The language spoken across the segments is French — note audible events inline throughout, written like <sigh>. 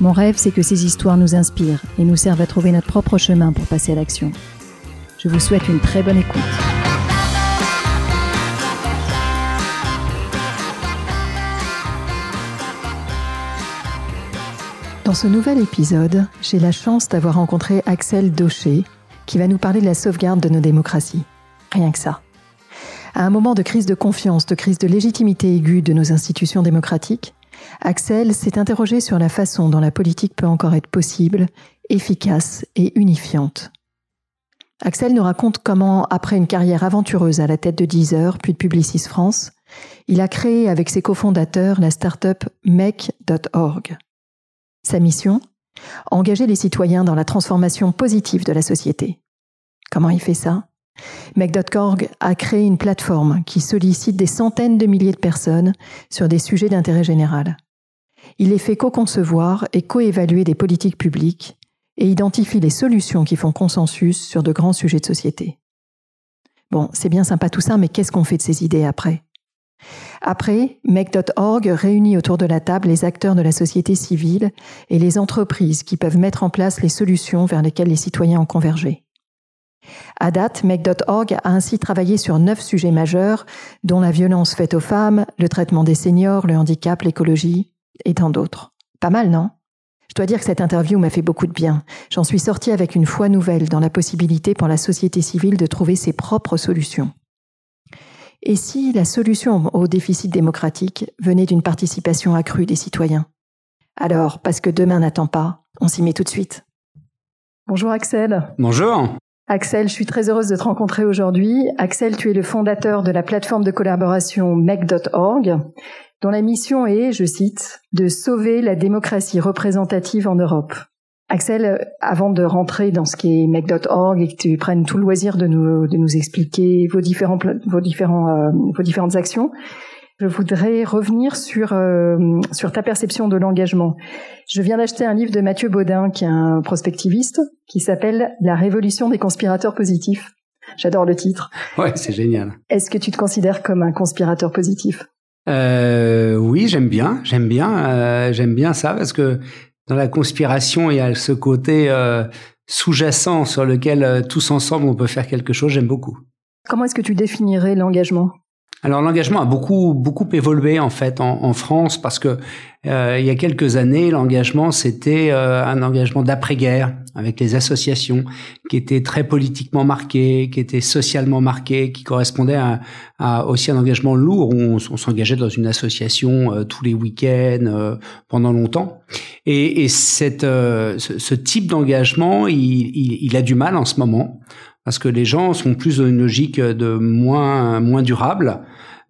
Mon rêve, c'est que ces histoires nous inspirent et nous servent à trouver notre propre chemin pour passer à l'action. Je vous souhaite une très bonne écoute. Dans ce nouvel épisode, j'ai la chance d'avoir rencontré Axel Daucher, qui va nous parler de la sauvegarde de nos démocraties. Rien que ça. À un moment de crise de confiance, de crise de légitimité aiguë de nos institutions démocratiques, Axel s'est interrogé sur la façon dont la politique peut encore être possible, efficace et unifiante. Axel nous raconte comment, après une carrière aventureuse à la tête de Deezer, puis de Publicis France, il a créé avec ses cofondateurs la start-up Make.org. Sa mission? Engager les citoyens dans la transformation positive de la société. Comment il fait ça? Make.org a créé une plateforme qui sollicite des centaines de milliers de personnes sur des sujets d'intérêt général. Il les fait co-concevoir et co-évaluer des politiques publiques et identifie les solutions qui font consensus sur de grands sujets de société. Bon, c'est bien sympa tout ça, mais qu'est-ce qu'on fait de ces idées après? Après, Make.org réunit autour de la table les acteurs de la société civile et les entreprises qui peuvent mettre en place les solutions vers lesquelles les citoyens ont convergé. À date, Make.org a ainsi travaillé sur neuf sujets majeurs, dont la violence faite aux femmes, le traitement des seniors, le handicap, l'écologie et tant d'autres. Pas mal, non? Je dois dire que cette interview m'a fait beaucoup de bien. J'en suis sortie avec une foi nouvelle dans la possibilité pour la société civile de trouver ses propres solutions. Et si la solution au déficit démocratique venait d'une participation accrue des citoyens? Alors, parce que demain n'attend pas, on s'y met tout de suite. Bonjour Axel. Bonjour. Axel, je suis très heureuse de te rencontrer aujourd'hui. Axel, tu es le fondateur de la plateforme de collaboration Mec.org, dont la mission est, je cite, de sauver la démocratie représentative en Europe. Axel, avant de rentrer dans ce qui est Mec.org et que tu prennes tout le loisir de nous, expliquer vos, différents, vos, différents, euh, vos différentes actions, je voudrais revenir sur euh, sur ta perception de l'engagement. Je viens d'acheter un livre de Mathieu Baudin, qui est un prospectiviste, qui s'appelle La révolution des conspirateurs positifs. J'adore le titre. Ouais, c'est génial. Est-ce que tu te considères comme un conspirateur positif? Euh, Oui, j'aime bien, j'aime bien, euh, j'aime bien ça parce que dans la conspiration, il y a ce côté euh, sous-jacent sur lequel euh, tous ensemble on peut faire quelque chose. J'aime beaucoup. Comment est-ce que tu définirais l'engagement? Alors l'engagement a beaucoup beaucoup évolué en fait en, en France parce que euh, il y a quelques années l'engagement c'était euh, un engagement d'après-guerre avec les associations qui était très politiquement marqué, qui était socialement marqué, qui correspondait à, à aussi un engagement lourd où on, s'engageait dans une association euh, tous les week-ends euh, pendant longtemps. Et, et cette, ce, ce, type d'engagement il, il, il a du mal en ce moment parce que les gens sont plus dans une logique de moins moins durable.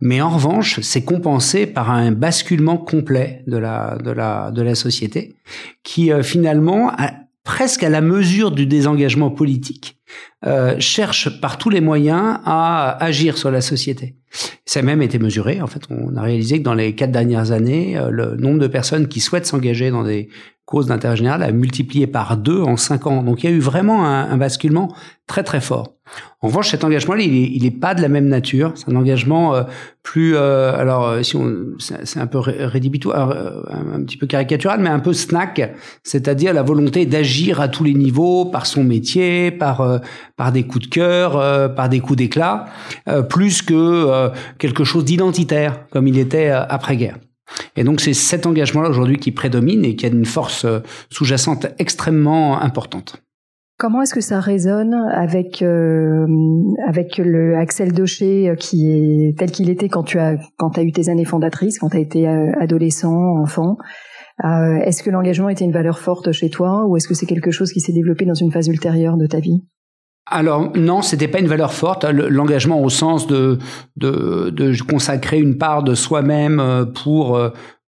Mais en revanche, c'est compensé par un basculement complet de la de la de la société, qui euh, finalement, presque à la mesure du désengagement politique, euh, cherche par tous les moyens à agir sur la société. Ça a même été mesuré. En fait, on a réalisé que dans les quatre dernières années, euh, le nombre de personnes qui souhaitent s'engager dans des cause d'intérêt général a multiplié par deux en cinq ans. Donc il y a eu vraiment un, basculement très très fort. En revanche, cet engagement-là, il est, il est pas de la même nature. C'est un engagement euh, plus, euh, alors si on, c'est un peu rédhibitoire, un, petit peu caricatural, mais un peu snack, c'est-à-dire la volonté d'agir à tous les niveaux, par son métier, par par des coups de cœur, par des coups d'éclat, plus que quelque chose d'identitaire, comme il était après-guerre. Et donc c'est cet engagement-là aujourd'hui qui prédomine et qui a une force euh, sous-jacente extrêmement importante. Comment est-ce que ça résonne avec euh, avec le Axel Docher euh, qui est tel qu'il était quand tu as quand as eu tes années fondatrices, quand tu as été euh, adolescent, enfant? Euh, Est-ce que l'engagement était une valeur forte chez toi ou est-ce que c'est quelque chose qui s'est développé dans une phase ultérieure de ta vie? Alors non, c'était pas une valeur forte. L'engagement au sens de, de, consacrer une part de soi-même pour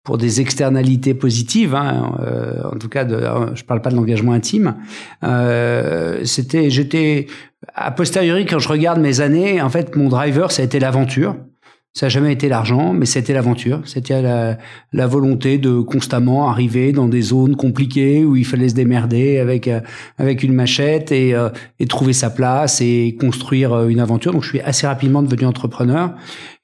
pour des externalités positives. Hein, euh, en tout cas, de, je parle pas de l'engagement intime. Euh, c'était, j'étais a posteriori quand je regarde mes années, en fait, mon driver ça a été l'aventure. Ça n'a jamais été l'argent, mais c'était l'aventure. C'était la, la, volonté de constamment arriver dans des zones compliquées où il fallait se démerder avec euh, avec une machette et, euh, et trouver sa place et construire euh, une aventure. Donc je suis assez rapidement devenu entrepreneur.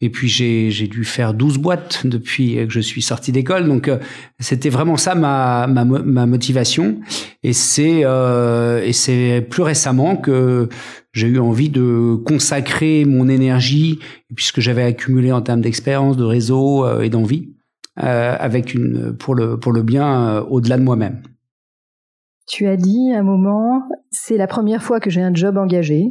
Et puis j'ai dû faire 12 boîtes depuis que je suis sorti d'école. Donc c'était vraiment ça ma, ma ma motivation. Et c'est et c'est plus récemment que j'ai eu envie de consacrer mon énergie, puisque j'avais accumulé en termes d'expérience, de réseau euh, et d'envie, euh, avec une pour le pour le bien euh, au-delà de moi-même. Tu as dit à un moment, c'est la première fois que j'ai un job engagé.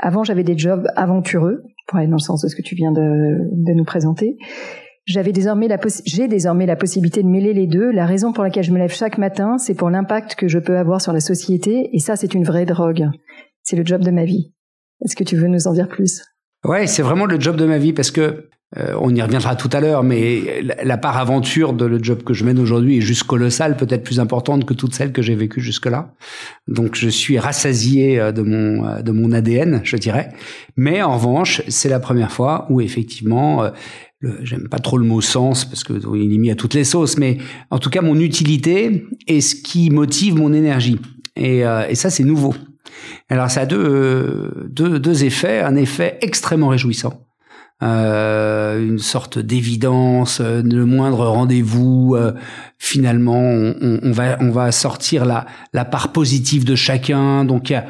Avant, j'avais des jobs aventureux, pour aller dans le sens de ce que tu viens de, de nous présenter. J'avais désormais la j'ai désormais la possibilité de mêler les deux. La raison pour laquelle je me lève chaque matin, c'est pour l'impact que je peux avoir sur la société, et ça, c'est une vraie drogue c'est le job de ma vie. Est-ce que tu veux nous en dire plus? Ouais, c'est vraiment le job de ma vie parce que euh, on y reviendra tout à l'heure, mais la, part aventure de le job que je mène aujourd'hui est juste colossale, peut-être plus importante que toutes celles que j'ai vécues jusque-là. Donc je suis rassasié euh, de mon euh, de mon ADN, je dirais. Mais en revanche, c'est la première fois où effectivement, j'aime pas trop le mot sens parce que il est mis à toutes les sauces, mais en tout cas mon utilité est ce qui motive mon énergie. Et, et ça c'est nouveau. Alors ça a deux, deux, deux effets. Un effet extrêmement réjouissant. Euh, une sorte d'évidence, euh, le moindre rendez-vous, euh, finalement, on, on, va on va sortir la la part positive de chacun. Donc il y a,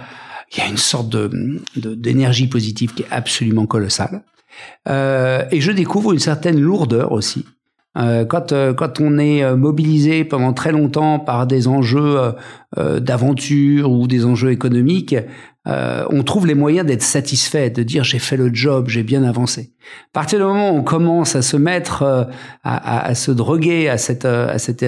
y a une sorte de d'énergie positive qui est absolument colossale. Euh, et je découvre une certaine lourdeur aussi. Euh, quand, euh, quand on est euh, mobilisé pendant très longtemps par des enjeux d'aventure ou des enjeux économiques, on trouve les moyens d'être satisfait, de dire j'ai fait le job, j'ai bien avancé. À partir du moment où on commence à se mettre, à, à, à, se droguer à, cette, à cet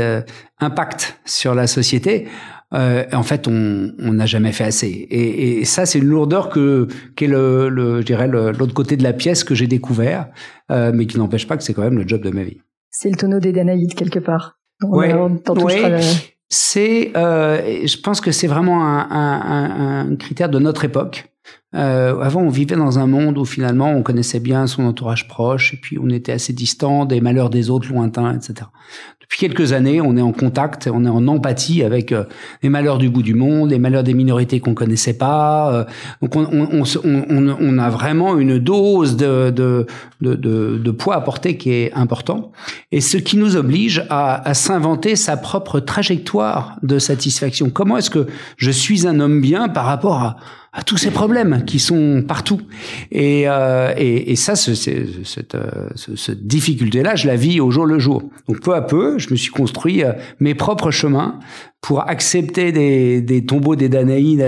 impact sur la société, en fait, on n'a jamais fait assez. Et, et ça, c'est une lourdeur que qu'est le, le, je dirais, l'autre côté de la pièce que j'ai découvert, mais qui n'empêche pas que c'est quand même le job de ma vie c'est le tonneau des Danaïdes quelque part. Oui, c'est, euh, je pense que c'est vraiment un, un, un, critère de notre époque. Euh, avant, on vivait dans un monde où finalement on connaissait bien son entourage proche et puis on était assez distant des malheurs des autres lointains, etc. Depuis quelques années, on est en contact, on est en empathie avec euh, les malheurs du bout du monde, les malheurs des minorités qu'on connaissait pas. Euh, donc on, on, on, on, a vraiment une dose de, de, de, de, poids à porter qui est important et ce qui nous oblige à, à s'inventer sa propre trajectoire de satisfaction. Comment est-ce que je suis un homme bien par rapport à à tous ces problèmes qui sont partout. Et, euh, et, et, ça, ce, cette, euh, cette difficulté-là, je la vis au jour le jour. Donc peu à peu, je me suis construit euh, mes propres chemins pour accepter des, des tombeaux des Danaïdes,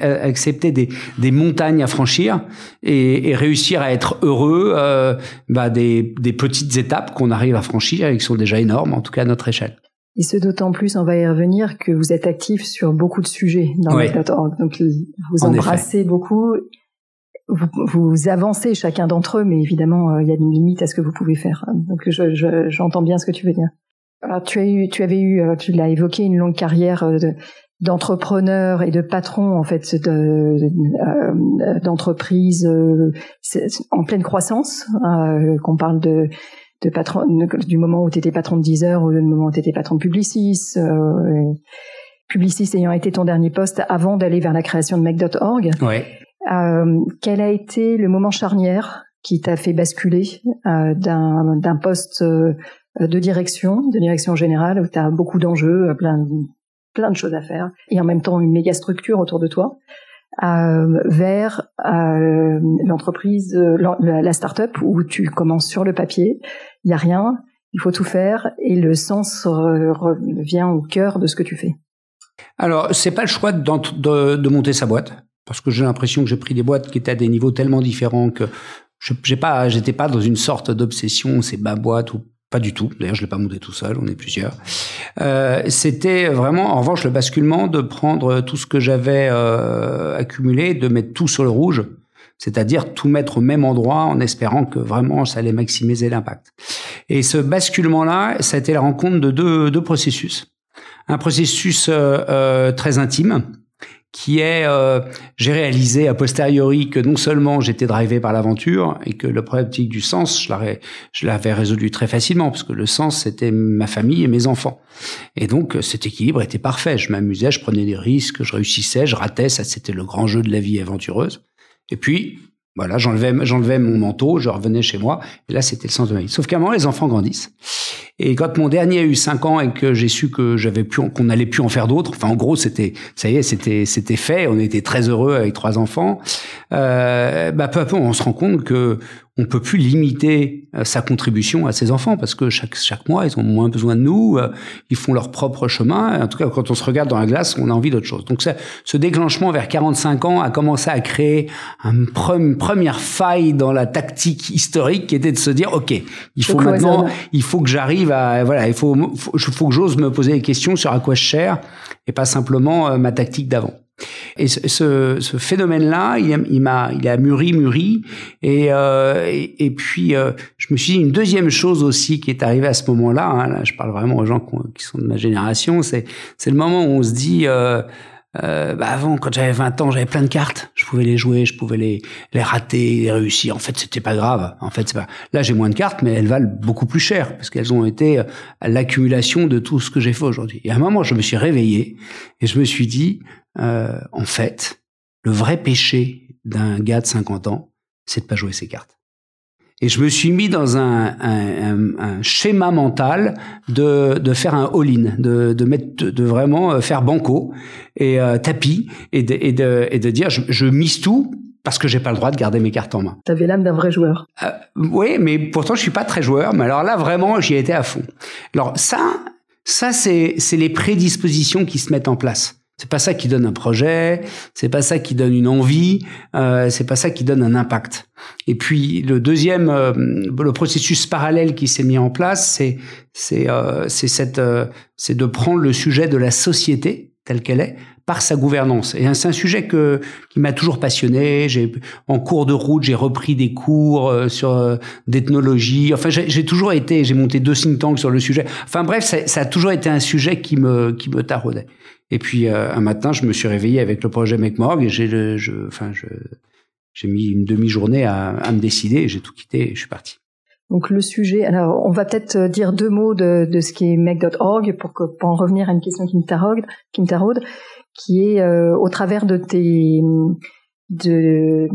accepter des, des montagnes à franchir et, et réussir à être heureux euh, bah des, des petites étapes qu'on arrive à franchir et qui sont déjà énormes, en tout cas à notre échelle. Et ce d'autant plus, on va y revenir, que vous êtes actif sur beaucoup de sujets dans oui. Donc vous embrassez beaucoup, vous, vous, avancez chacun d'entre eux, mais évidemment, euh, il y a une limite à ce que vous pouvez faire. Donc j'entends je, bien ce que tu veux dire. Alors tu as eu, tu avais eu, euh, tu l'as évoqué, une longue carrière euh, d'entrepreneur et de patron en fait d'entreprise en pleine croissance qu'on parle de de patron, du moment où tu étais patron de Deezer ou du moment où tu étais patron de Publicis. Euh, Publicis ayant été ton dernier poste avant d'aller vers la création de Make.org. Ouais. Euh, quel a été le moment charnière qui t'a fait basculer euh, d'un poste euh, de direction, de direction générale, où tu as beaucoup d'enjeux, plein, plein de choses à faire, et en même temps une méga structure autour de toi, euh, vers euh, l'entreprise, euh, la, la start-up où tu commences sur le papier, il y a rien, il faut tout faire et le sens revient au cœur de ce que tu fais. Alors, c'est pas le choix de, monter sa boîte parce que j'ai l'impression que j'ai pris des boîtes qui étaient à des niveaux tellement différents que je j'ai pas pas dans une sorte d'obsession c'est ma boîte ou pas du tout. D'ailleurs, je l'ai pas monté tout seul, on est plusieurs. Euh, C'était vraiment, en revanche, le basculement de prendre tout ce que j'avais euh, accumulé, de mettre tout sur le rouge, c'est-à-dire tout mettre au même endroit en espérant que vraiment ça allait maximiser l'impact. Et ce basculement-là, ça a été la rencontre de deux, deux processus. Un processus euh, très intime, qui est, euh, j'ai réalisé a posteriori que non seulement j'étais drivé par l'aventure et que le problématique du sens, je l'avais, résolu très facilement parce que le sens c'était ma famille et mes enfants. Et donc cet équilibre était parfait. Je m'amusais, je prenais des risques, je réussissais, je ratais, ça c'était le grand jeu de la vie aventureuse. Et puis voilà, j'enlevais, j'enlevais mon manteau, je revenais chez moi, et là, c'était le sens de ma vie. Sauf qu'à un moment, les enfants grandissent. Et quand mon dernier a eu 5 ans et que j'ai su que j'avais pu, qu'on allait plus en faire d'autres, enfin, en gros, c'était, ça y est, c'était, c'était fait. On était très heureux avec trois enfants. Euh, bah, peu à peu, on se rend compte que on peut plus limiter euh, sa contribution à ses enfants parce que chaque chaque mois ils ont moins besoin de nous, euh, ils font leur propre chemin. En tout cas, quand on se regarde dans la glace, on a envie d'autre chose. Donc ça, ce déclenchement vers 45 ans a commencé à créer une première faille dans la tactique historique qui était de se dire ok, il faut maintenant, il faut que j'arrive voilà, il faut faut, que j'ose me poser des questions sur à quoi je cherche et pas simplement euh, ma tactique d'avant. Et ce, phénomène-là, il, il m'a, il a mûri, mûri. Et, euh, et, puis, euh, je me suis dit une deuxième chose aussi qui est arrivée à ce moment-là. Hein, je parle vraiment aux gens qui sont de ma génération. C'est, c'est le moment où on se dit. Euh, bah avant, quand j'avais 20 ans, j'avais plein de cartes. Je pouvais les jouer, je pouvais les, les rater, les réussir. En fait, c'était pas grave. En fait, pas. Là, j'ai moins de cartes, mais elles valent beaucoup plus cher parce qu'elles ont été l'accumulation de tout ce que j'ai fait aujourd'hui. Et à un moment, je me suis réveillé et je me suis dit, euh, en fait, le vrai péché d'un gars de 50 ans, c'est de pas jouer ses cartes. Et je me suis mis dans un, un, un, schéma mental de, de faire un all-in, de, de mettre, de, vraiment euh, faire banco et euh, tapis et de, et de, et de dire je, je mise tout parce que j'ai pas le droit de garder mes cartes en main. T'avais l'âme d'un vrai joueur. Euh, oui, mais pourtant je suis pas très joueur. Mais alors là vraiment j'y étais à fond. Alors ça, ça c'est c'est les prédispositions qui se mettent en place. C'est pas ça qui donne un projet, c'est pas ça qui donne une envie, euh, c'est pas ça qui donne un impact. Et puis le deuxième, euh, le processus parallèle qui s'est mis en place, c'est c'est euh, c'est cette euh, c'est de prendre le sujet de la société telle qu'elle est par sa gouvernance. Et c'est un sujet que qui m'a toujours passionné. J'ai en cours de route, j'ai repris des cours euh, sur euh, d'ethnologie. Enfin, j'ai toujours été, j'ai monté deux think tanks sur le sujet. Enfin bref, ça, ça, a toujours été un sujet qui me qui me taraudait. Et puis euh, un matin, je me suis réveillé avec le projet McMorg et j'ai, enfin, j'ai mis une demi-journée à, me décider. J'ai tout quitté et je suis parti. Donc le sujet, alors on va peut-être euh, dire deux mots de, ce qui est Mec.org pour, en revenir à une question qui me taraude, qui est euh, au travers de tes de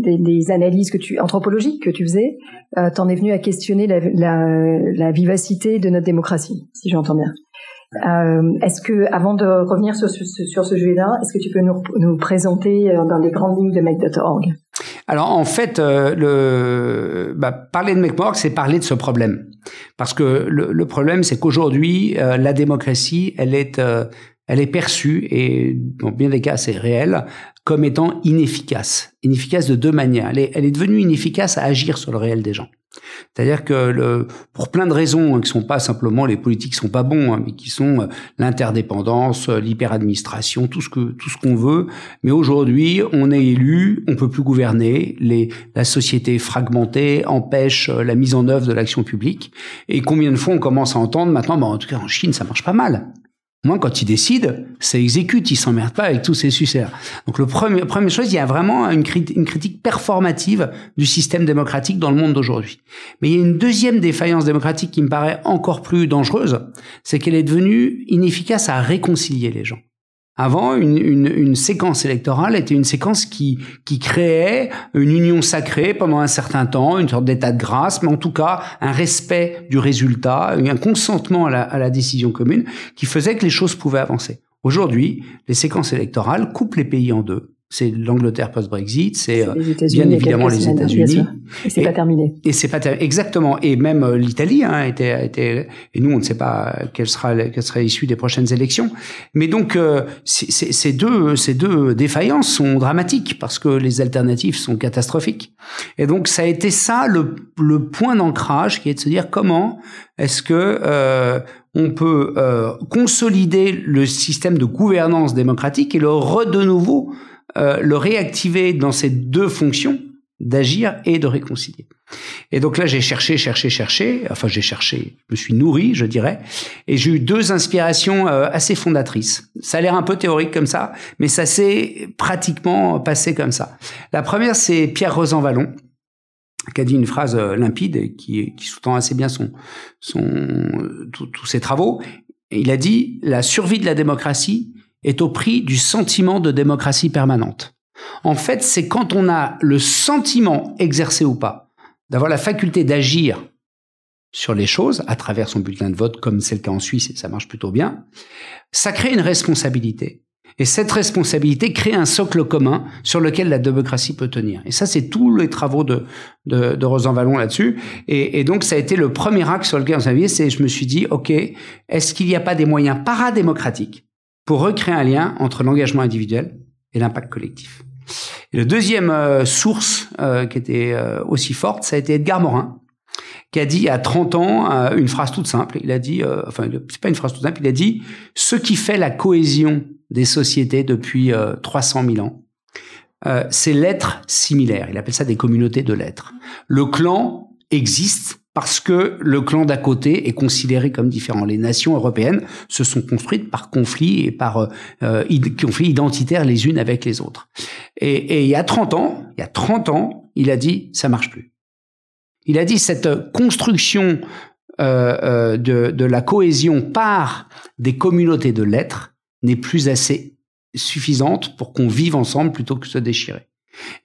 des, analyses que tu anthropologiques que tu faisais, euh, t'en es venu à questionner la, la vivacité de notre démocratie, si j'entends bien. Euh, est-ce que, avant de revenir sur, sur, sur ce sujet-là, est-ce que tu peux nous, nous présenter euh, dans les grandes lignes de Make.org Alors en fait, euh, le, bah, parler de Make.org, c'est parler de ce problème, parce que le, le problème, c'est qu'aujourd'hui, euh, la démocratie, elle est, euh, elle est perçue et dans bien des cas, c'est réel comme étant inefficace, inefficace de deux manières. Elle est, elle est devenue inefficace à agir sur le réel des gens. C'est-à-dire que le, pour plein de raisons hein, qui sont pas simplement les politiques sont pas bons, hein, mais qui sont euh, l'interdépendance, euh, l'hyperadministration, tout ce que tout ce qu'on veut. Mais aujourd'hui, on est élu, on peut plus gouverner, les, la société fragmentée empêche euh, la mise en œuvre de l'action publique. Et combien de fois on commence à entendre maintenant, bah, en tout cas en Chine, ça marche pas mal. Moi, quand il décide, ça exécute, il s'emmerde pas avec tous ses suceurs. Donc, le premier, première chose, il y a vraiment une, une critique performative du système démocratique dans le monde d'aujourd'hui. Mais il y a une deuxième défaillance démocratique qui me paraît encore plus dangereuse, c'est qu'elle est devenue inefficace à réconcilier les gens. Avant, une, une, une, séquence électorale était une séquence qui, qui créait une union sacrée pendant un certain temps, une sorte d'état de grâce, mais en tout cas un respect du résultat, un consentement à la, à la décision commune qui faisait que les choses pouvaient avancer. Aujourd'hui, les séquences électorales coupent les pays en deux c'est l'Angleterre post-Brexit, c'est euh, bien évidemment les États-Unis. Et c'est pas terminé. Et c'est pas terminé. Exactement. Et même euh, l'Italie hein, était, était, et nous on ne sait pas quelle sera quelle sera l'issue des prochaines élections. Mais donc euh, ces deux ces deux défaillances sont dramatiques parce que les alternatives sont catastrophiques. Et donc ça a été ça le, le point d'ancrage qui est de se dire comment est-ce que euh, on peut euh, consolider le système de gouvernance démocratique et le re de nouveau euh, le réactiver dans ces deux fonctions d'agir et de réconcilier. Et donc là, j'ai cherché, cherché, cherché. Enfin, j'ai cherché, je me suis nourri, je dirais. Et j'ai eu deux inspirations euh, assez fondatrices. Ça a l'air un peu théorique comme ça, mais ça s'est pratiquement passé comme ça. La première, c'est Pierre Rosanvallon qui a dit une phrase euh, limpide et qui, qui sous-tend assez bien son, son, tous ses travaux. Il a dit la survie de la démocratie est au prix du sentiment de démocratie permanente. En fait, c'est quand on a le sentiment, exercé ou pas, d'avoir la faculté d'agir sur les choses à travers son bulletin de vote, comme c'est le cas en Suisse et ça marche plutôt bien, ça crée une responsabilité. Et cette responsabilité crée un socle commun sur lequel la démocratie peut tenir. Et ça, c'est tous les travaux de, de, de Rosan Vallon là-dessus. Et, donc, ça a été le premier axe sur lequel on s'est c'est je me suis dit, OK, est-ce qu'il n'y a pas des moyens paradémocratiques pour recréer un lien entre l'engagement individuel et l'impact collectif et Le deuxième euh, source euh, qui était euh, aussi forte, ça a été Edgar Morin, qui a dit à 30 ans une phrase toute simple. Il a dit, enfin, c'est pas une phrase toute simple, il a dit, ce qui fait la cohésion des sociétés depuis 300 000 ans, c'est l'être similaire. Il appelle ça des communautés de l'être. Le clan existe parce que le clan d'à côté est considéré comme différent. Les nations européennes se sont construites par conflits et par euh, conflits identitaires les unes avec les autres. Et, et, il y a 30 ans, il y a 30 ans, il a dit ça marche plus. Il a dit cette construction euh, euh, de, de la cohésion par des communautés de l'être n'est plus assez suffisante pour qu'on vive ensemble plutôt que se déchirer.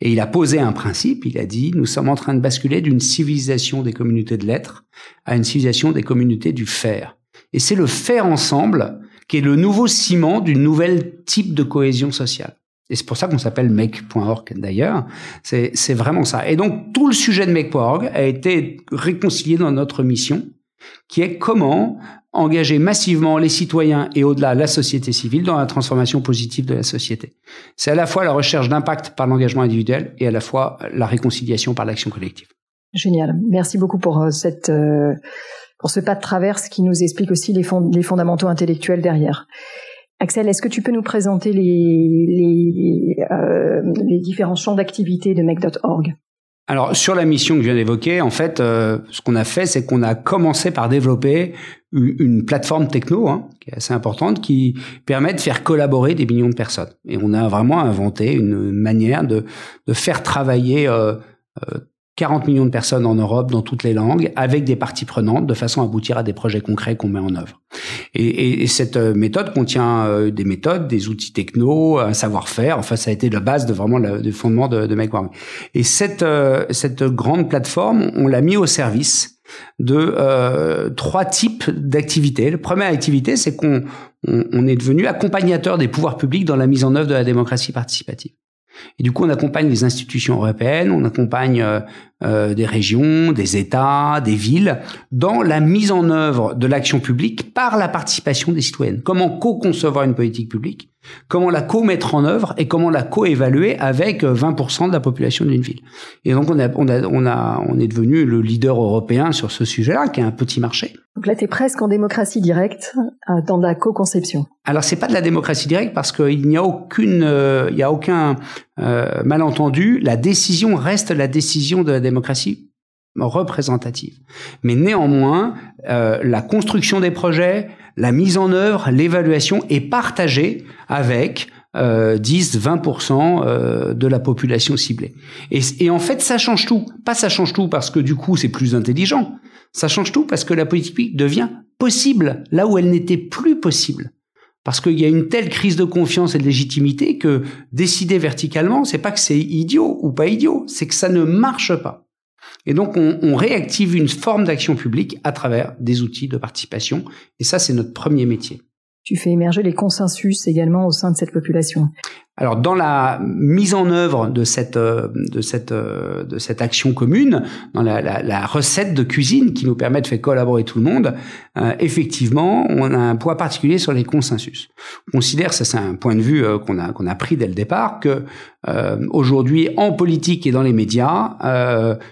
Et il a posé un principe, il a dit, nous sommes en train de basculer d'une civilisation des communautés de l'être à une civilisation des communautés du faire. Et c'est le faire ensemble qui est le nouveau ciment d'une nouvelle type de cohésion sociale. Et c'est pour ça qu'on s'appelle make.org d'ailleurs. C'est, vraiment ça. Et donc tout le sujet de make.org a été réconcilié dans notre mission, qui est comment engager massivement les citoyens et au-delà la société civile dans la transformation positive de la société. C'est à la fois la recherche d'impact par l'engagement individuel et à la fois la réconciliation par l'action collective. Génial. Merci beaucoup pour euh, cette euh, pour ce pas de traverse qui nous explique aussi les, les fondamentaux intellectuels derrière. Axel, est-ce que tu peux nous présenter les, les, euh, les différents champs d'activité de Make.org alors sur la mission que je viens d'évoquer, en fait, euh, ce qu'on a fait, c'est qu'on a commencé par développer une, plateforme techno hein, qui est assez importante, qui permet de faire collaborer des millions de personnes. Et on a vraiment inventé une manière de, faire travailler euh, euh 40 millions de personnes en Europe dans toutes les langues, avec des parties prenantes, de façon à aboutir à des projets concrets qu'on met en œuvre. Et, et, cette euh, méthode contient euh, des méthodes, des outils techno, un savoir-faire. Enfin, ça a été la base de vraiment le, fondement de, de. Et cette euh, cette grande plateforme, on l'a mis au service de euh, trois types d'activités. La première activité, c'est qu'on on est devenu accompagnateur des pouvoirs publics dans la mise en œuvre de la démocratie participative. Et du coup, on accompagne les institutions européennes, on accompagne euh, euh, des régions, des États, des villes dans la mise en œuvre de l'action publique par la participation des citoyennes. Comment co-concevoir une politique publique comment la co-mettre en œuvre et comment la co-évaluer avec 20% de la population d'une ville. Et donc on a, on a, on a, on est devenu le leader européen sur ce sujet-là, qui est un petit marché. Donc là, tu es presque en démocratie directe euh, dans la co-conception. Alors c'est pas de la démocratie directe parce qu'il n'y a aucune, euh, il y a aucun euh, malentendu. La décision reste la décision de la démocratie représentative. Mais néanmoins, euh, la construction des projets, la mise en œuvre, l'évaluation est partagée avec euh, 10-20% euh, de la population ciblée. Et, et, en fait, ça change tout. Pas ça change tout parce que du coup, c'est plus intelligent. Ça change tout parce que la politique devient possible là où elle n'était plus possible. Parce qu'il y a une telle crise de confiance et de légitimité que décider verticalement, c'est pas que c'est idiot ou pas idiot, c'est que ça ne marche pas. Et donc, on, on réactive une forme d'action publique à travers des outils de participation. Et ça, c'est notre premier métier. Tu fais émerger les consensus également au sein de cette population. Alors dans la mise en œuvre de cette euh, de cette euh, de cette action commune, dans la, la, la, recette de cuisine qui nous permet de faire collaborer tout le monde, euh, effectivement, on a un poids particulier sur les consensus. On considère, ça c'est un point de vue qu'on a qu'on a pris dès le départ, que aujourd'hui en politique et dans les médias,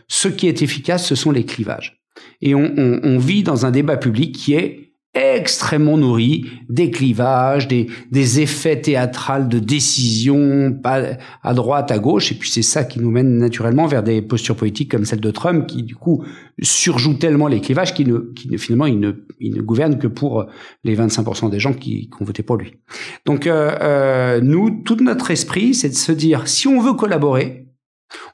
ce qui est efficace, ce sont les clivages. Et on, on, on vit dans un débat public qui est extrêmement nourri, des clivages, des, des effets théâtrales de décision à droite, à gauche, et puis c'est ça qui nous mène naturellement vers des postures politiques comme celle de Trump, qui du coup surjoue tellement les clivages qu'il ne, qui finalement il ne, il ne gouverne que pour les 25% des gens qui, qui, ont voté pour lui. Donc euh, euh, nous, tout notre esprit, c'est de se dire si on veut collaborer,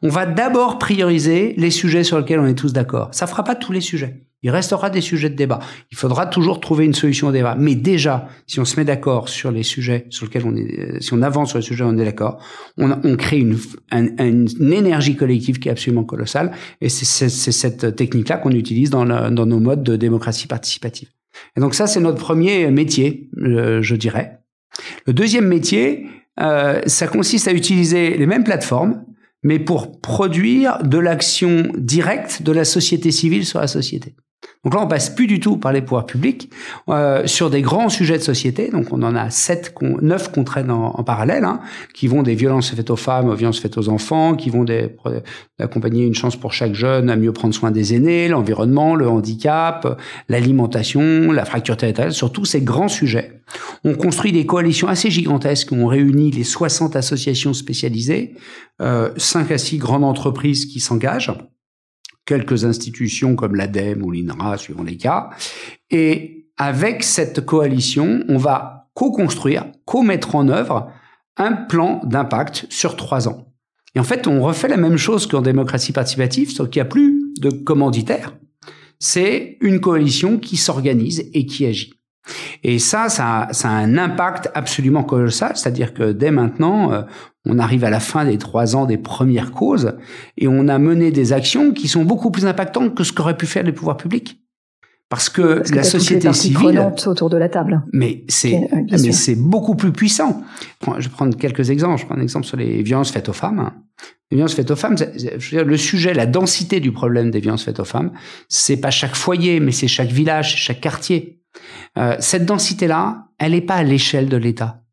on va d'abord prioriser les sujets sur lesquels on est tous d'accord. Ça fera pas tous les sujets. Il restera des sujets de débat. Il faudra toujours trouver une solution au débat. Mais déjà, si on se met d'accord sur les sujets sur lesquels on est, euh, si on avance sur les sujets, on est d'accord, on, crée une, énergie collective qui est absolument colossale. Et c'est cette technique-là qu'on utilise dans, dans nos modes de démocratie participative. Et donc ça, c'est notre premier métier, euh, je dirais. Le deuxième métier, euh, ça consiste à utiliser les mêmes plateformes, mais pour produire de l'action directe de la société civile sur la société. Donc là, on passe plus du tout par les pouvoirs publics euh, sur des grands sujets de société. Donc on en a sept, neuf qu'on traîne en, parallèle, hein, qui vont des violences faites aux femmes aux violences faites aux enfants, qui vont d'accompagner une chance pour chaque jeune à mieux prendre soin des aînés, l'environnement, le handicap, l'alimentation, la fracture territoriale, sur tous ces grands sujets. On construit des coalitions assez gigantesques on réunit les 60 associations spécialisées, euh, 5 à 6 grandes entreprises qui s'engagent quelques institutions comme l'ADEME ou l'INRA, suivant les cas. Et avec cette coalition, on va co-construire, co-mettre en œuvre un plan d'impact sur trois ans. Et en fait, on refait la même chose qu'en démocratie participative, sauf qu'il n'y a plus de commanditaire. C'est une coalition qui s'organise et qui agit. Et ça, ça, ça a un impact absolument colossal, c'est-à-dire que dès maintenant, euh, on arrive à la fin des trois ans des premières causes et on a mené des actions qui sont beaucoup plus impactantes que ce qu'auraient pu faire les pouvoirs publics. Parce que, la société civile autour de la table. Mais c'est mais c'est beaucoup plus puissant. Je vais prendre quelques exemples. Je prends un exemple sur les violences faites aux femmes. Les violences faites aux femmes, je veux dire, le sujet, la densité du problème des violences faites aux femmes, c'est pas chaque foyer, mais c'est chaque village, chaque quartier. Euh, cette densité-là, elle n'est pas à l'échelle de l'État.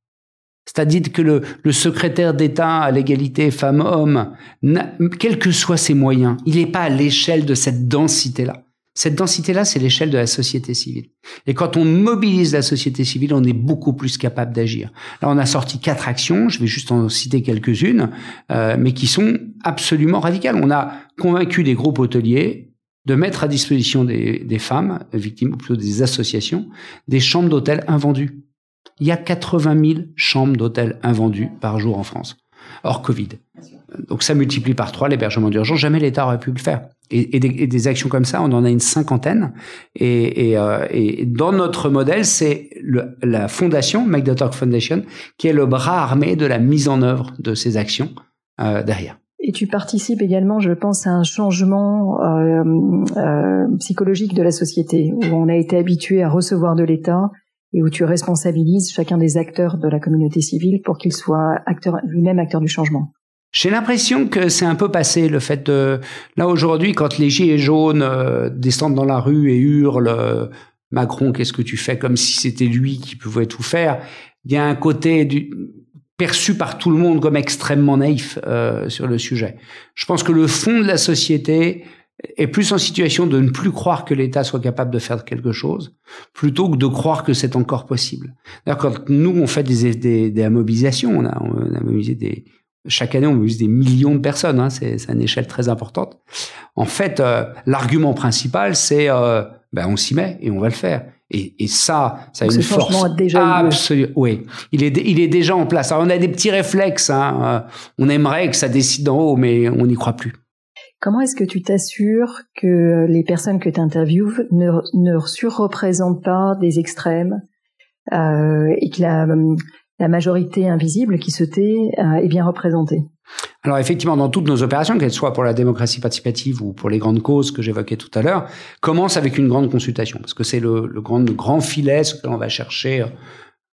C'est-à-dire que le, le secrétaire d'État à l'égalité femmes-hommes, quels que soient ses moyens, il n'est pas à l'échelle de cette densité-là. Cette densité-là, c'est l'échelle de la société civile. Et quand on mobilise la société civile, on est beaucoup plus capable d'agir. Là, on a sorti quatre actions, je vais juste en citer quelques-unes, euh, mais qui sont absolument radicales. On a convaincu des groupes hôteliers de mettre à disposition des, des femmes victimes, ou plutôt des associations, des chambres d'hôtel invendues. Il y a 80 000 chambres d'hôtel invendues par jour en France, hors Covid. Donc ça multiplie par trois l'hébergement d'urgence. Jamais l'État aurait pu le faire. Et, des, et, des, actions comme ça, on en a une cinquantaine. Et, euh, et dans notre modèle, c'est la fondation, Make the Talk Foundation, qui est le bras armé de la mise en œuvre de ces actions euh, derrière. Et tu participes également, je pense, à un changement euh, euh, psychologique de la société, où on a été habitué à recevoir de l'État et où tu responsabilises chacun des acteurs de la communauté civile pour qu'il soit acteur, lui-même acteur du changement. J'ai l'impression que c'est un peu passé le fait de là aujourd'hui quand les gilets jaunes euh, descendent dans la rue et hurlent euh, Macron qu'est-ce que tu fais comme si c'était lui qui pouvait tout faire. Il y a un côté du perçu par tout le monde comme extrêmement naïf euh, sur le sujet. Je pense que le fond de la société est plus en situation de ne plus croire que l'État soit capable de faire quelque chose, plutôt que de croire que c'est encore possible. D'ailleurs, quand nous on fait des, des, des mobilisations, on a, on a mobilisé des chaque année on mobilise des millions de personnes, hein, c'est une échelle très importante. En fait, euh, l'argument principal c'est euh, ben on s'y met et on va le faire. Et, et ça, ça a une force absolue. Oui, il est, il est déjà en place. Alors on a des petits réflexes. Hein. Euh, on aimerait que ça décide d'en haut, mais on n'y croit plus. Comment est-ce que tu t'assures que les personnes que tu interviews ne, ne surreprésentent pas des extrêmes euh, et que la, la majorité invisible qui se tait euh, est bien représentée alors effectivement, dans toutes nos opérations, qu'elles soient pour la démocratie participative ou pour les grandes causes que j'évoquais tout à l'heure, commence avec une grande consultation, parce que c'est le, grand, le grand filet, ce que l'on va chercher.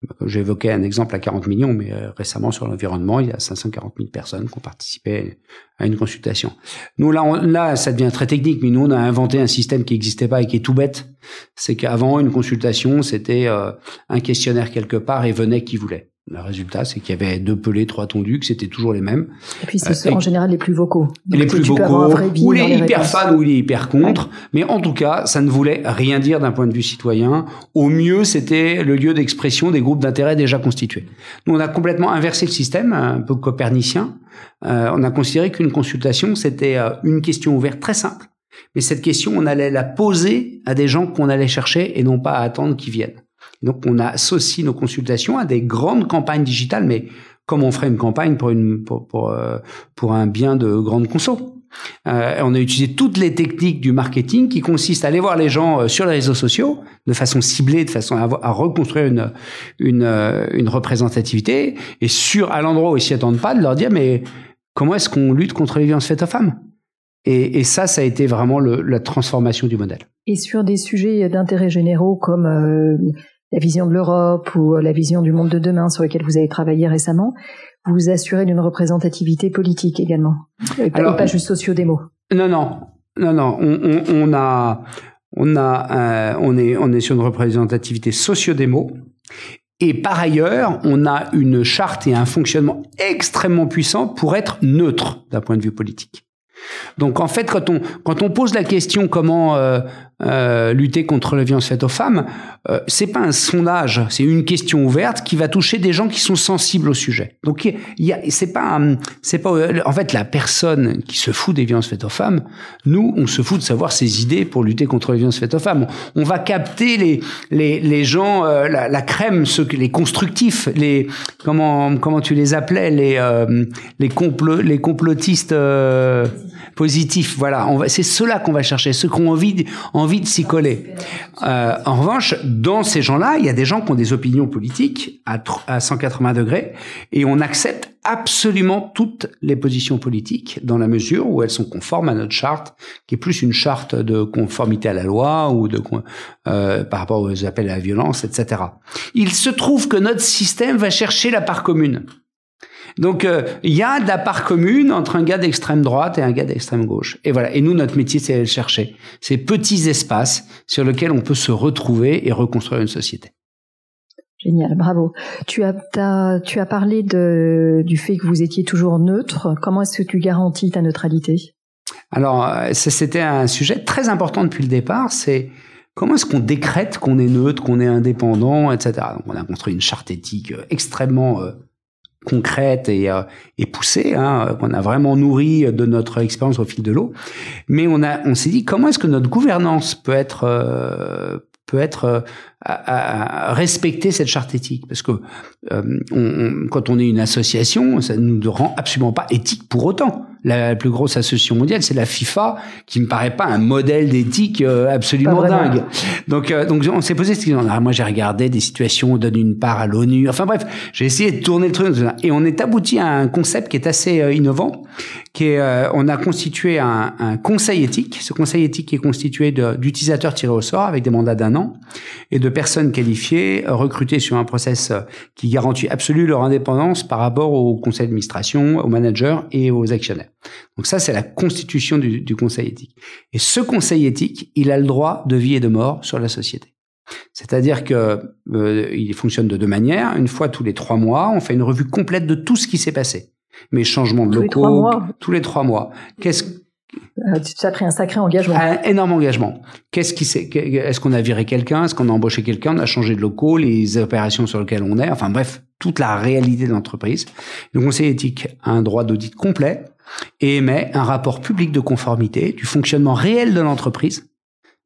Euh, j'évoquais un exemple à 40 millions, mais euh, récemment sur l'environnement, il y a 540 000 personnes qui ont participé à une consultation. Nous, là, là, ça devient très technique, mais nous, on a inventé un système qui n'existait pas et qui est tout bête. C'est qu'avant, une consultation, c'était un questionnaire quelque part et venait qui voulait. Le résultat, c'est qu'il y avait deux pelés, trois tondus, que c'était toujours les mêmes. Et puis, c'est en général les plus vocaux. les plus vocaux, ou les, hyper fans, ou les hyper contre. Mais en tout cas, ça ne voulait rien dire d'un point de vue citoyen. Au mieux, c'était le lieu d'expression des groupes d'intérêt déjà constitués. Nous, on a complètement inversé le système, un peu copernicien. Euh, on a considéré qu'une consultation, c'était euh, une question ouverte très simple. Mais cette question, on allait la poser à des gens qu'on allait chercher et non pas à attendre qu'ils viennent. Donc, on associe nos consultations à des grandes campagnes digitales, mais comme on ferait une campagne pour, une, euh, un bien de grande conso. Euh, on a utilisé toutes les techniques du marketing qui consistent à aller voir les gens euh, sur les réseaux sociaux de façon ciblée, de façon à, reconstruire une, une, représentativité et sur à l'endroit où ils s'y attendent pas de leur dire mais comment est-ce qu'on lutte contre les violences faites aux femmes? Et, et, ça, ça a été vraiment la transformation du modèle. Et sur des sujets d'intérêt généraux comme la vision de l'Europe ou la vision du monde de demain sur lesquels vous avez travaillé récemment, vous vous assurez d'une représentativité politique également, et pas, pas juste socio-démo. Non, non, non, non. On, on, on a, on a, euh, on est, on est sur une représentativité socio-démo. Et par ailleurs, on a une charte et un fonctionnement extrêmement puissant pour être neutre d'un point de vue politique. Donc en fait, quand on quand on pose la question comment euh, euh, lutter contre la violence faite aux femmes, euh, c'est pas un sondage, c'est une question ouverte qui va toucher des gens qui sont sensibles au sujet. Donc il y a, c'est pas c'est pas en fait la personne qui se fout des violences faites aux femmes. Nous, on se fout de savoir ses idées pour lutter contre les violences faites aux femmes. On, va capter les les les gens euh, la, la, crème, ceux les constructifs, les comment comment tu les appelais les euh, les complo les complotistes euh, positifs. Voilà, c'est ceux-là qu'on va chercher, ceux qui ont envie envie de s'y coller. Euh, en revanche, dans ces gens-là, il y a des gens qui ont des opinions politiques à, à 180 degrés et on accepte absolument toutes les positions politiques dans la mesure où elles sont conformes à notre charte, qui est plus une charte de conformité à la loi ou de euh, par rapport aux appels à la violence, etc. Il se trouve que notre système va chercher la part commune. Donc euh, il y a de la part commune entre un gars d'extrême droite et un gars d'extrême gauche. Et voilà. Et nous, notre métier, c'est de chercher ces petits espaces sur lesquels on peut se retrouver et reconstruire une société. Génial, bravo. Tu as, as, tu as parlé de, du fait que vous étiez toujours neutre. Comment est-ce que tu garantis ta neutralité? Alors, euh, c'était un sujet très important depuis le départ. C'est comment est-ce qu'on décrète qu'on est neutre, qu'on est indépendant, etc. Donc, on a construit une charte éthique euh, extrêmement concrète et, euh, et poussée, hein, qu'on a vraiment nourri de notre expérience au fil de l'eau. Mais on a, on s'est dit comment est-ce que notre gouvernance peut être euh, peut être euh, à, respecter cette charte éthique? Parce que quand on est une association, ça ne nous rend absolument pas éthique pour autant la plus grosse association mondiale, c'est la FIFA, qui me paraît pas un modèle d'éthique euh, absolument dingue. Donc, euh, donc on s'est posé cette question. moi, j'ai regardé des situations, on donne une part à l'ONU. Enfin bref, j'ai essayé de tourner le truc et on est abouti à un concept qui est assez euh, innovant, qui est, on a constitué un, un, conseil éthique. Ce conseil éthique est constitué d'utilisateurs tirés au sort avec des mandats d'un an et de personnes qualifiées recrutées sur un process qui garantit absolu leur indépendance par rapport au conseil d'administration, aux managers et aux actionnaires. Donc ça, c'est la constitution du, du, conseil éthique. Et ce conseil éthique, il a le droit de vie et de mort sur la société. C'est-à-dire que euh, il fonctionne de deux manières. Une fois tous les trois mois, on fait une revue complète de tout ce qui s'est passé. Mais changements de tous locaux, les trois mois. tous les trois mois. Qu'est-ce euh, tu as pris un sacré engagement. Un énorme engagement. Qu'est-ce qui c'est Est-ce qu'on a viré quelqu'un? Est-ce qu'on a embauché quelqu'un? On a changé de locaux, les opérations sur lesquelles on est. Enfin bref, toute la réalité de l'entreprise. Le Conseil éthique a un droit d'audit complet et émet un rapport public de conformité du fonctionnement réel de l'entreprise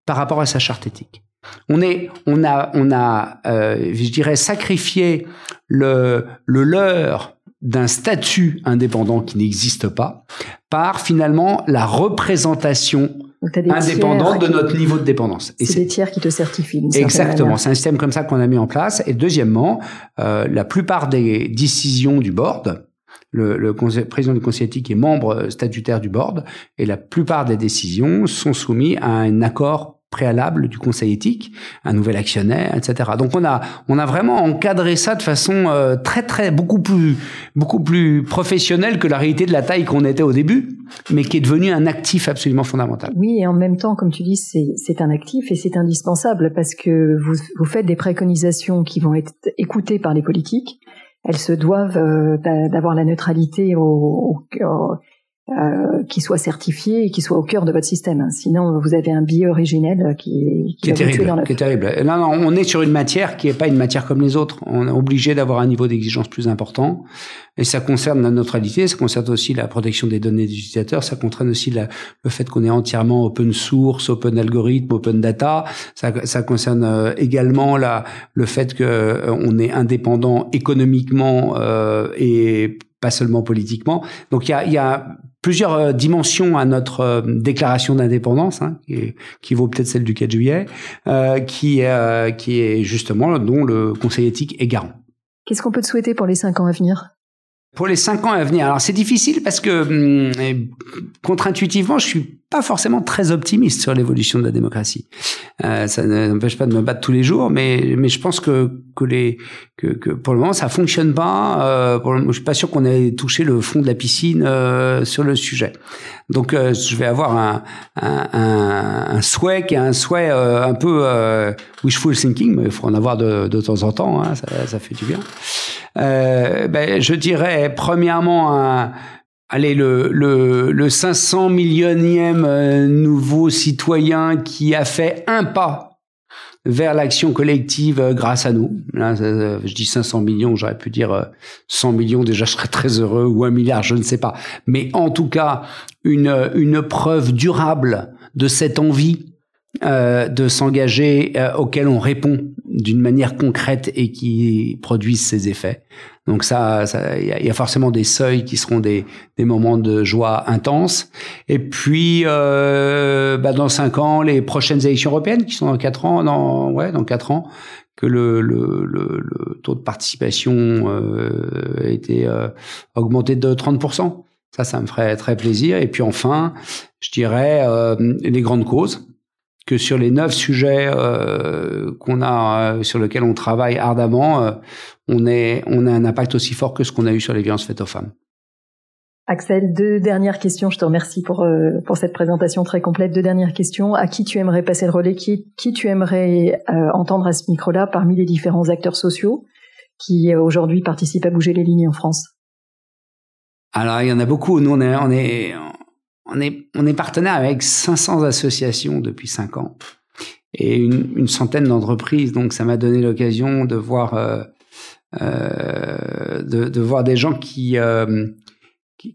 par rapport à sa charte éthique. On est, on a, on a, euh, je dirais, sacrifié le, le leurre d'un statut indépendant qui n'existe pas par finalement la représentation indépendante de notre niveau de dépendance. C'est des tiers qui te certifient. Exactement, c'est un système comme ça qu'on a mis en place. Et deuxièmement, euh, la plupart des décisions du board, le, le président du conseil éthique est membre statutaire du board, et la plupart des décisions sont soumises à un accord préalable du conseil éthique, un nouvel actionnaire, etc. Donc on a on a vraiment encadré ça de façon euh, très très beaucoup plus beaucoup plus professionnelle que la réalité de la taille qu'on était au début, mais qui est devenu un actif absolument fondamental. Oui, et en même temps, comme tu dis, c'est un actif et c'est indispensable parce que vous vous faites des préconisations qui vont être écoutées par les politiques elles se doivent d'avoir la neutralité au, au, euh, qui soit certifié et qui soit au cœur de votre système. Sinon, vous avez un biais originel qui, qui, est terrible. Qui est terrible. Non, non, on est sur une matière qui n'est pas une matière comme les autres. On est obligé d'avoir un niveau d'exigence plus important. Et ça concerne la neutralité, ça concerne aussi la protection des données des utilisateurs, ça concerne aussi la, le fait qu'on est entièrement open source, open algorithme, open data. Ça, ça concerne euh, également la, le fait que euh, on est indépendant économiquement euh, et pas seulement politiquement. Donc il y a, y a plusieurs euh, dimensions à notre euh, déclaration d'indépendance, hein, qui, vaut peut-être celle du 4 juillet, euh, qui, euh, qui est justement dont le Conseil éthique est garant. Qu'est-ce qu'on peut te souhaiter pour les cinq ans à venir? Pour les cinq ans à venir. Alors c'est difficile parce que hum, contre-intuitivement, je suis pas forcément très optimiste sur l'évolution de la démocratie. Euh, ça n'empêche pas de me battre tous les jours, mais mais je pense que que les que, pour le moment ça fonctionne pas. Euh, pour je suis pas sûr qu'on ait touché le fond de la piscine euh, sur le sujet. Donc euh, je vais avoir un un, souhait qui est un souhait un peu wishful thinking, mais il faut en avoir de, de temps en temps. Hein, ça, ça fait du bien. ben, je dirais premièrement allez, le, le, le 500 millionième euh, nouveau citoyen qui a fait un pas vers l'action collective euh, grâce à nous. Je dis 500 millions, j'aurais pu dire 100 euh, millions, déjà <laughs> je serais très heureux, ou un milliard, je ne sais pas. Mais en tout cas, une, preuve durable de cette envie de s'engager auquel on répond d'une manière concrète et qui produisent ses effets. Donc ça, il y, a forcément des seuils qui seront des, des moments de joie intenses. Et puis, euh, bah dans cinq ans, les prochaines élections européennes qui sont dans quatre ans, dans ouais, dans quatre ans, que le, le, le, le taux de participation euh, a été euh, augmenté de 30%. Ça, ça me ferait très plaisir. Et puis enfin, je dirais euh, les grandes causes que sur les neuf sujets euh, qu'on a euh, sur lesquels on travaille ardemment, euh, on est on a un impact aussi fort que ce qu'on a eu sur les violences faites aux femmes. Axel, deux dernières questions. Je te remercie pour euh, pour cette présentation très complète. Deux dernières questions. À qui tu aimerais passer le relais? Qui qui tu aimerais entendre à ce micro-là parmi les différents acteurs sociaux qui aujourd'hui participent à bouger les lignes en France? Alors il y en a beaucoup. Nous on est on est on est, on est partenaire avec 500 associations depuis 5 ans et une, une centaine d'entreprises. Donc, ça m'a donné l'occasion de voir, euh, euh, de, de, voir des gens qui, euh,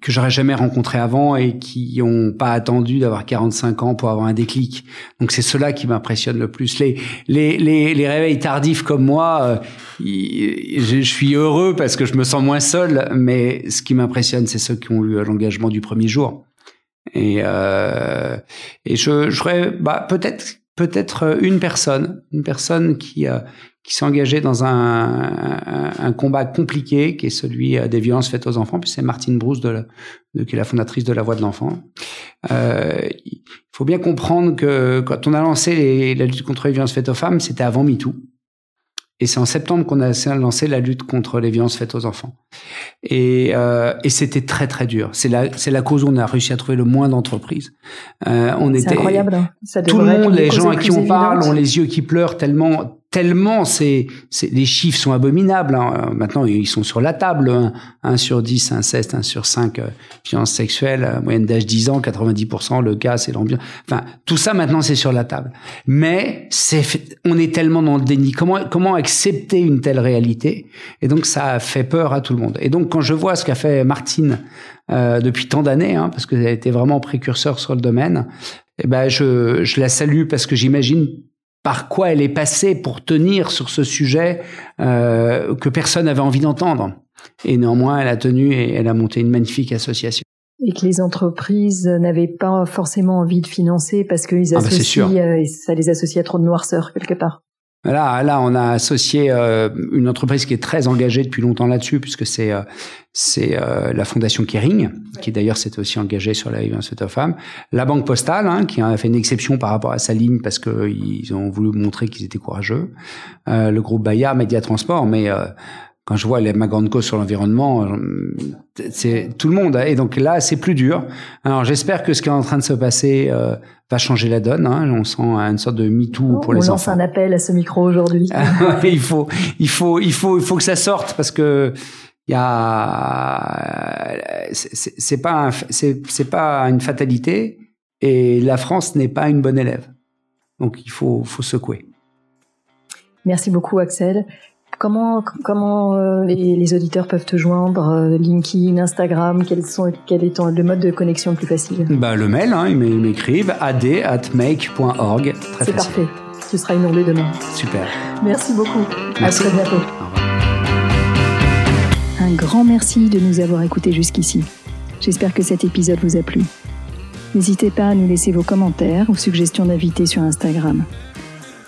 que j'aurais jamais rencontrés avant et qui n'ont pas attendu d'avoir 45 ans pour avoir un déclic. Donc, c'est cela qui m'impressionne le plus. Les, les, les, les, réveils tardifs comme moi, euh, je suis heureux parce que je me sens moins seul. Mais ce qui m'impressionne, c'est ceux qui ont eu l'engagement du premier jour. Et, euh, et je, je ferais bah, peut-être peut-être une personne, une personne qui euh, qui s'est engagée dans un, un, combat compliqué, qui est celui euh, des violences faites aux enfants. Puis c'est Martine Brousse, de, de, qui est la fondatrice de La Voix de l'enfant. Euh, il faut bien comprendre que quand on a lancé la lutte contre les violences faites aux femmes, c'était avant MeToo. Et c'est en septembre qu'on a lancé la lutte contre les violences faites aux enfants. Et, euh, et c'était très très dur. C'est la c'est la cause où on a réussi à trouver le moins d'entreprises. Euh, on était incroyable. Hein. Ça tout le monde, les gens à qui on parle, ont les yeux qui pleurent tellement tellement c'est, les chiffres sont abominables. Hein. Maintenant, ils sont sur la table. 1, sur 10 inceste, 1 sur 5 euh, violences sexuelles, euh, moyenne d'âge 10 ans, 90% le cas, c'est l'ambiance. Enfin, tout ça maintenant, c'est sur la table. Mais on est tellement dans le déni. Comment, comment accepter une telle réalité? Et donc, ça fait peur à tout le monde. Et donc, quand je vois ce qu'a fait Martine euh, depuis tant d'années, hein, parce qu'elle a été vraiment précurseur sur le domaine, eh ben, je, je la salue parce que j'imagine par quoi elle est passée pour tenir sur ce sujet euh, que personne n'avait envie d'entendre. Et néanmoins, elle a tenu et elle a monté une magnifique association. Et que les entreprises n'avaient pas forcément envie de financer parce qu'ils ah bah, associent, euh, ça les associe à trop de noirceur quelque part. Là, là, on a associé euh, une entreprise qui est très engagée depuis longtemps là-dessus, puisque c'est euh, c'est euh, la fondation Kering, qui d'ailleurs s'est aussi engagée sur la faite aux femmes, la Banque Postale, hein, qui a fait une exception par rapport à sa ligne parce qu'ils ont voulu montrer qu'ils étaient courageux, le groupe Bayard, Média Transport, mais quand je vois les, ma grande cause sur l'environnement, c'est tout le monde. Et donc là, c'est plus dur. Alors j'espère que ce qui est en train de se passer euh, va changer la donne. Hein. On sent une sorte de MeToo oh, pour les enfants. On lance un appel à ce micro aujourd'hui. <laughs> il faut, il faut, il faut, il faut que ça sorte parce que il y a, c'est pas, c'est pas une fatalité et la France n'est pas une bonne élève. Donc il faut, faut secouer. Merci beaucoup Axel. Comment, comment euh, les, auditeurs peuvent te joindre euh, LinkedIn, Instagram quels sont, Quel est le mode de connexion le plus facile? Bah, Le mail, hein, ils m'écrivent ad at make.org. C'est parfait. Ce sera inondé demain. Super. Merci beaucoup. À très bientôt. Un grand merci de nous avoir écoutés jusqu'ici. J'espère que cet épisode vous a plu. N'hésitez pas à nous laisser vos commentaires ou suggestions d'invités sur Instagram.